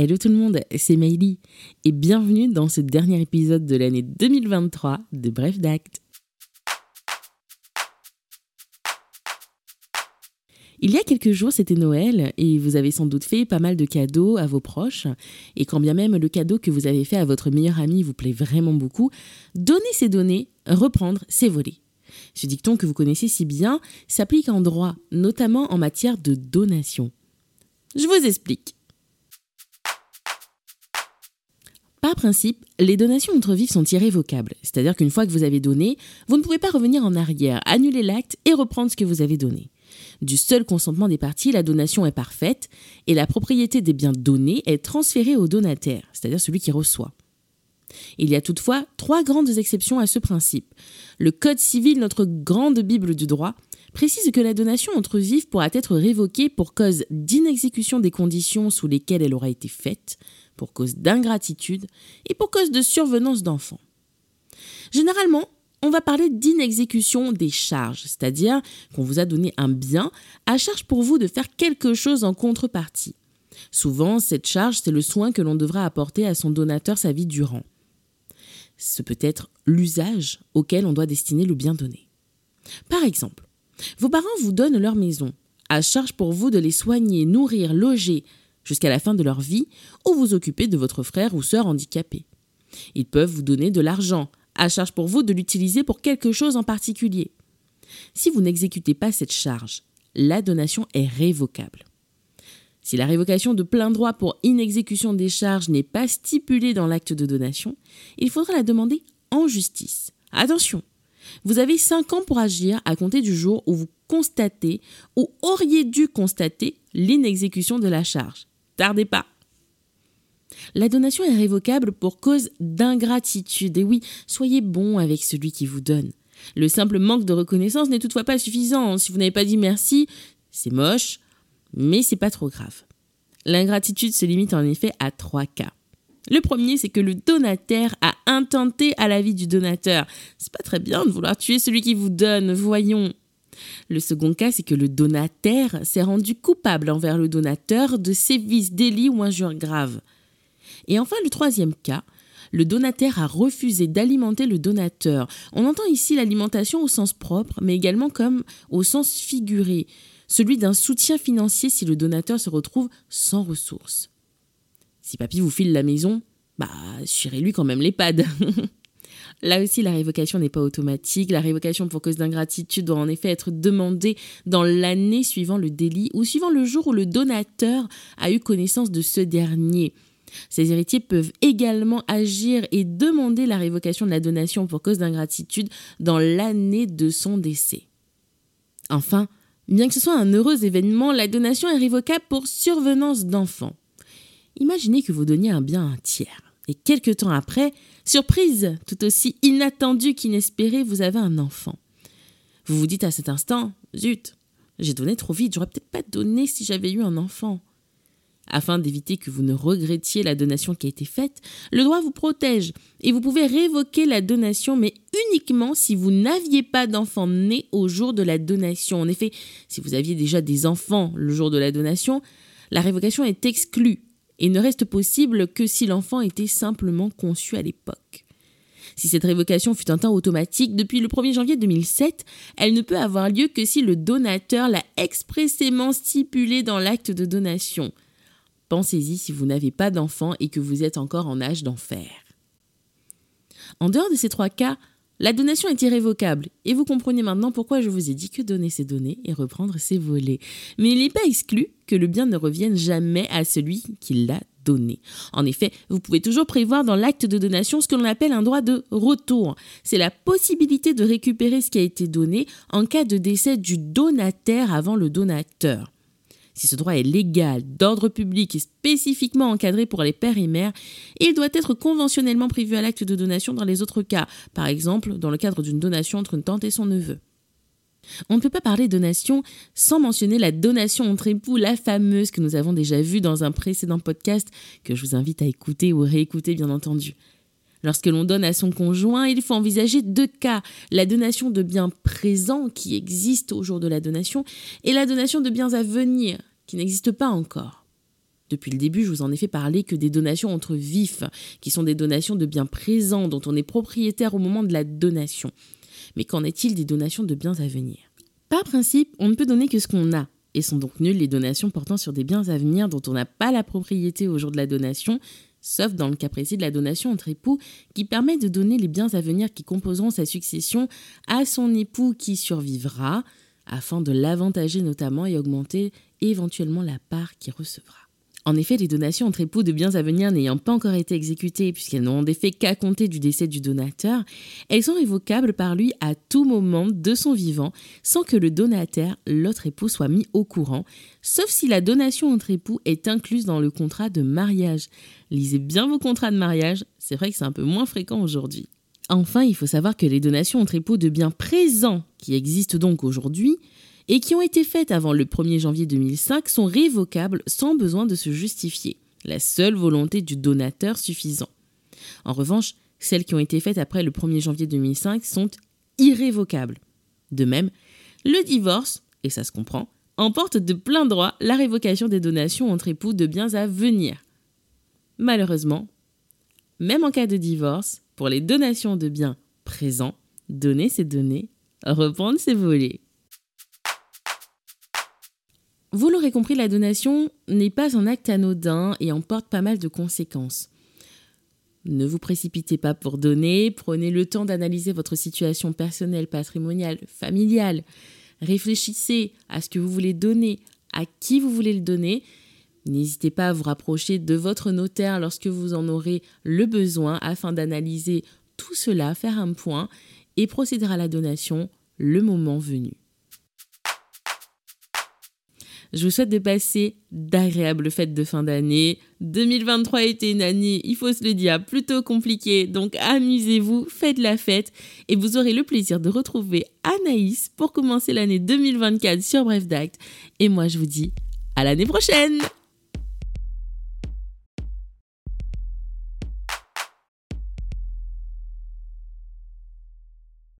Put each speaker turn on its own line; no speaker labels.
Hello tout le monde, c'est Maïli et bienvenue dans ce dernier épisode de l'année 2023 de Bref d'Acte. Il y a quelques jours, c'était Noël et vous avez sans doute fait pas mal de cadeaux à vos proches. Et quand bien même le cadeau que vous avez fait à votre meilleur ami vous plaît vraiment beaucoup, donner c'est donner, reprendre c'est voler. Ce dicton que vous connaissez si bien s'applique en droit, notamment en matière de donation. Je vous explique. Par principe, les donations entre vifs sont irrévocables, c'est-à-dire qu'une fois que vous avez donné, vous ne pouvez pas revenir en arrière, annuler l'acte et reprendre ce que vous avez donné. Du seul consentement des parties, la donation est parfaite et la propriété des biens donnés est transférée au donataire, c'est-à-dire celui qui reçoit. Il y a toutefois trois grandes exceptions à ce principe. Le Code civil, notre grande Bible du droit, précise que la donation entre vifs pourra être révoquée pour cause d'inexécution des conditions sous lesquelles elle aura été faite, pour cause d'ingratitude et pour cause de survenance d'enfants. Généralement, on va parler d'inexécution des charges, c'est-à-dire qu'on vous a donné un bien à charge pour vous de faire quelque chose en contrepartie. Souvent, cette charge, c'est le soin que l'on devra apporter à son donateur sa vie durant. Ce peut être l'usage auquel on doit destiner le bien donné. Par exemple, vos parents vous donnent leur maison, à charge pour vous de les soigner, nourrir, loger, jusqu'à la fin de leur vie ou vous occuper de votre frère ou sœur handicapé. Ils peuvent vous donner de l'argent, à charge pour vous de l'utiliser pour quelque chose en particulier. Si vous n'exécutez pas cette charge, la donation est révocable. Si la révocation de plein droit pour inexécution des charges n'est pas stipulée dans l'acte de donation, il faudra la demander en justice. Attention, vous avez 5 ans pour agir à compter du jour où vous constatez ou auriez dû constater l'inexécution de la charge. Tardez pas. La donation est révocable pour cause d'ingratitude. Et oui, soyez bon avec celui qui vous donne. Le simple manque de reconnaissance n'est toutefois pas suffisant. Si vous n'avez pas dit merci, c'est moche, mais c'est pas trop grave. L'ingratitude se limite en effet à trois cas. Le premier, c'est que le donataire a intenté à la vie du donateur. C'est pas très bien de vouloir tuer celui qui vous donne, voyons. Le second cas, c'est que le donataire s'est rendu coupable envers le donateur de sévices, délits ou injures graves. Et enfin, le troisième cas, le donataire a refusé d'alimenter le donateur. On entend ici l'alimentation au sens propre, mais également comme au sens figuré, celui d'un soutien financier si le donateur se retrouve sans ressources. Si papy vous file la maison, bah, chirez-lui quand même l'EHPAD. Là aussi, la révocation n'est pas automatique. La révocation pour cause d'ingratitude doit en effet être demandée dans l'année suivant le délit ou suivant le jour où le donateur a eu connaissance de ce dernier. Ces héritiers peuvent également agir et demander la révocation de la donation pour cause d'ingratitude dans l'année de son décès. Enfin, bien que ce soit un heureux événement, la donation est révocable pour survenance d'enfants. Imaginez que vous donniez un bien à un tiers. Et quelque temps après, surprise, tout aussi inattendue qu'inespérée, vous avez un enfant. Vous vous dites à cet instant, zut, j'ai donné trop vite, j'aurais peut-être pas donné si j'avais eu un enfant. Afin d'éviter que vous ne regrettiez la donation qui a été faite, le droit vous protège et vous pouvez révoquer la donation, mais uniquement si vous n'aviez pas d'enfant né au jour de la donation. En effet, si vous aviez déjà des enfants le jour de la donation, la révocation est exclue et ne reste possible que si l'enfant était simplement conçu à l'époque. Si cette révocation fut un temps automatique depuis le 1er janvier 2007, elle ne peut avoir lieu que si le donateur l'a expressément stipulé dans l'acte de donation. Pensez-y si vous n'avez pas d'enfant et que vous êtes encore en âge d'en faire. En dehors de ces trois cas, la donation est irrévocable et vous comprenez maintenant pourquoi je vous ai dit que donner ses données et reprendre ses volets. Mais il n'est pas exclu que le bien ne revienne jamais à celui qui l'a donné. En effet, vous pouvez toujours prévoir dans l'acte de donation ce que l'on appelle un droit de retour. C'est la possibilité de récupérer ce qui a été donné en cas de décès du donataire avant le donateur. Si ce droit est légal, d'ordre public et spécifiquement encadré pour les pères et mères, il doit être conventionnellement prévu à l'acte de donation dans les autres cas, par exemple dans le cadre d'une donation entre une tante et son neveu. On ne peut pas parler de donation sans mentionner la donation entre époux, la fameuse que nous avons déjà vue dans un précédent podcast que je vous invite à écouter ou réécouter bien entendu. Lorsque l'on donne à son conjoint, il faut envisager deux cas. La donation de biens présents qui existent au jour de la donation et la donation de biens à venir qui n'existent pas encore. Depuis le début, je vous en ai fait parler que des donations entre vifs, qui sont des donations de biens présents dont on est propriétaire au moment de la donation. Mais qu'en est-il des donations de biens à venir? Par principe, on ne peut donner que ce qu'on a, et sont donc nulles les donations portant sur des biens à venir dont on n'a pas la propriété au jour de la donation, sauf dans le cas précis de la donation entre époux, qui permet de donner les biens à venir qui composeront sa succession à son époux qui survivra, afin de l'avantager notamment et augmenter éventuellement la part qu'il recevra. En effet, les donations entre époux de biens à venir n'ayant pas encore été exécutées, puisqu'elles n'ont d'effet qu'à compter du décès du donateur, elles sont révocables par lui à tout moment de son vivant, sans que le donataire, l'autre époux, soit mis au courant, sauf si la donation entre époux est incluse dans le contrat de mariage. Lisez bien vos contrats de mariage, c'est vrai que c'est un peu moins fréquent aujourd'hui. Enfin, il faut savoir que les donations entre époux de biens présents, qui existent donc aujourd'hui, et qui ont été faites avant le 1er janvier 2005 sont révocables sans besoin de se justifier, la seule volonté du donateur suffisant. En revanche, celles qui ont été faites après le 1er janvier 2005 sont irrévocables. De même, le divorce, et ça se comprend, emporte de plein droit la révocation des donations entre époux de biens à venir. Malheureusement, même en cas de divorce, pour les donations de biens présents, donner c'est donner, reprendre c'est voler. Vous l'aurez compris, la donation n'est pas un acte anodin et emporte pas mal de conséquences. Ne vous précipitez pas pour donner, prenez le temps d'analyser votre situation personnelle, patrimoniale, familiale. Réfléchissez à ce que vous voulez donner, à qui vous voulez le donner. N'hésitez pas à vous rapprocher de votre notaire lorsque vous en aurez le besoin afin d'analyser tout cela, faire un point et procéder à la donation le moment venu. Je vous souhaite de passer d'agréables fêtes de fin d'année. 2023 était une année, il faut se le dire, plutôt compliquée. Donc amusez-vous, faites la fête et vous aurez le plaisir de retrouver Anaïs pour commencer l'année 2024 sur Bref d'Acte. Et moi, je vous dis à l'année prochaine!